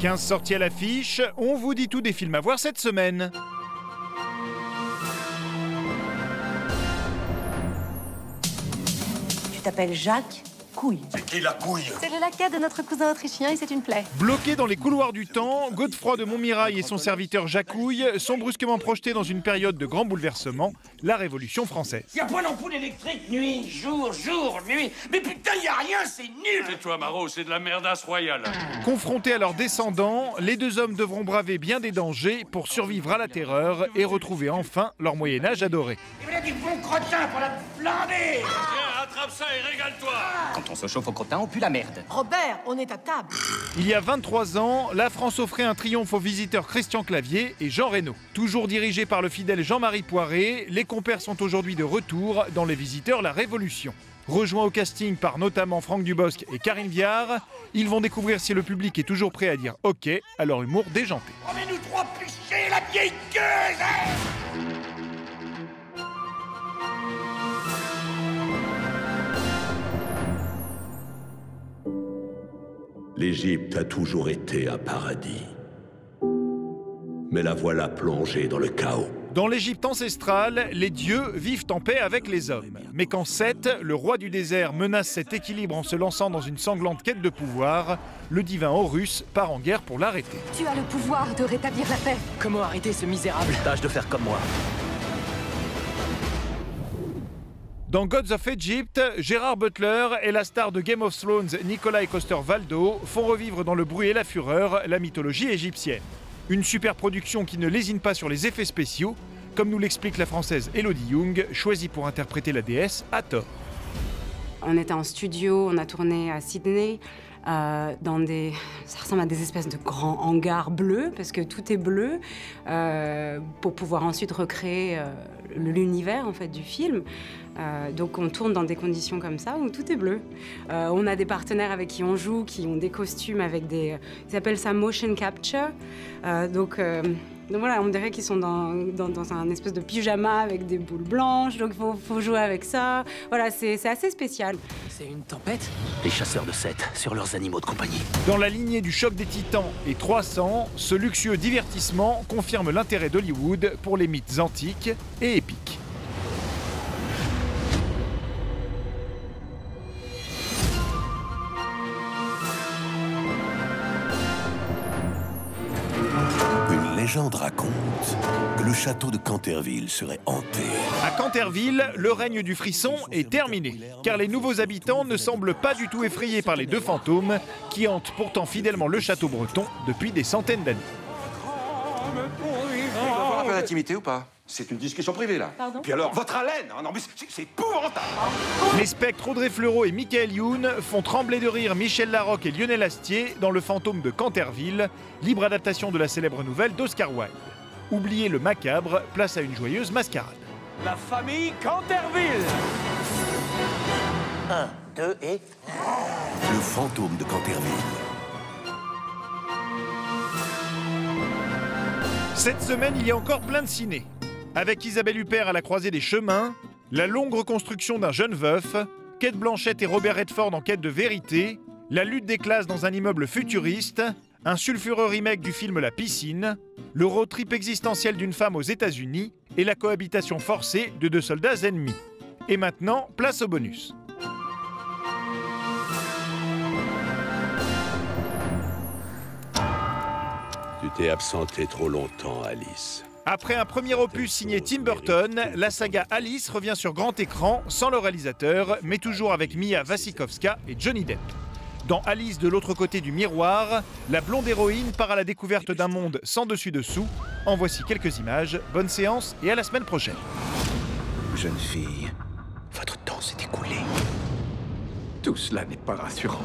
15 sorties à l'affiche, on vous dit tout des films à voir cette semaine. Tu t'appelles Jacques? Couille. C'est qui la couille C'est le laquais de notre cousin autrichien et c'est une plaie. Bloqué dans les couloirs du temps, Godefroy de Montmirail et son serviteur Jacouille sont brusquement projetés dans une période de grand bouleversement, la Révolution française. Y a point d'ampoule électrique, nuit, jour, jour, nuit. Mais putain, y a rien, c'est nul Tais-toi, Maro, c'est de la merdasse royale. Confrontés à leurs descendants, les deux hommes devront braver bien des dangers pour survivre à la terreur et retrouver enfin leur Moyen-Âge adoré. Il voilà du bon crottin pour la flander Tiens, attrape ça et régale-toi Quand on se chauffe au crottin, on pue la merde. Robert, on est à table. Il y a 23 ans, la France offrait un triomphe aux visiteurs Christian Clavier et Jean Reno. Toujours dirigés par le fidèle Jean-Marie Poiré, les compères sont aujourd'hui de retour dans Les Visiteurs La Révolution. Rejoints au casting par notamment Franck Dubosc et Karine Viard, ils vont découvrir si le public est toujours prêt à dire OK à leur humour déjanté. Remets-nous trois pichets, la vieille hein L'Égypte a toujours été un paradis. Mais la voilà plongée dans le chaos. Dans l'Égypte ancestrale, les dieux vivent en paix avec les hommes. Mais quand Seth, le roi du désert, menace cet équilibre en se lançant dans une sanglante quête de pouvoir, le divin Horus part en guerre pour l'arrêter. Tu as le pouvoir de rétablir la paix. Comment arrêter ce misérable? Tâche de faire comme moi. Dans Gods of Egypt, Gérard Butler et la star de Game of Thrones Nikolai Coster-Waldau font revivre dans le bruit et la fureur la mythologie égyptienne. Une super production qui ne lésine pas sur les effets spéciaux, comme nous l'explique la française Elodie Young, choisie pour interpréter la déesse à tort. On était en studio, on a tourné à Sydney, euh, dans des... Ça ressemble à des espèces de grands hangars bleus, parce que tout est bleu, euh, pour pouvoir ensuite recréer euh, l'univers en fait du film. Donc on tourne dans des conditions comme ça où tout est bleu. On a des partenaires avec qui on joue, qui ont des costumes avec des... Ils appellent ça motion capture. Donc... donc voilà, on dirait qu'ils sont dans, dans, dans un espèce de pyjama avec des boules blanches, donc il faut, faut jouer avec ça. Voilà, c'est c'est assez spécial. C'est une tempête? Les chasseurs de Seth sur leurs animaux de compagnie. Dans la lignée du choc des titans et 300, ce luxueux divertissement confirme l'intérêt d'Hollywood pour les mythes antiques et épiques. Légende raconte que le château de Canterville serait hanté. À Canterville, le règne du frisson est terminé, car les nouveaux habitants ne semblent pas du tout effrayés par les deux fantômes qui hantent pourtant fidèlement le château breton depuis des centaines d'années. avoir un peu d'intimité ou pas? C'est une discussion privée là. Pardon Puis alors, votre haleine hein, Non mais c'est- épouvantable Les spectres Audrey Fleurot et Michael Youn font trembler de rire Michel Larocque et Lionel Astier dans Le fantôme de Canterville, libre adaptation de la célèbre nouvelle d'Oscar Wilde. Oubliez le macabre, place à une joyeuse mascarade. La famille Canterville Un, deux et... Le fantôme de Canterville. Cette semaine, il y a encore plein de ciné. Avec Isabelle Huppert à la croisée des chemins, la longue reconstruction d'un jeune veuf, Kate Blanchett et Robert Redford en quête de vérité, la lutte des classes dans un immeuble futuriste, un sulfureux remake du film La piscine, le road trip existentiel d'une femme aux États-Unis et la cohabitation forcée de deux soldats ennemis. Et maintenant, place au bonus. Tu t'es absenté trop longtemps, Alice. Après un premier opus signé Tim Burton, la saga Alice revient sur grand écran sans le réalisateur, mais toujours avec Mia Wasikowska et Johnny Depp. Dans Alice de l'autre côté du miroir, la blonde héroïne part à la découverte d'un monde sans dessus-dessous. En voici quelques images. Bonne séance et à la semaine prochaine. Jeune fille, votre temps s'est écoulé. Tout cela n'est pas rassurant.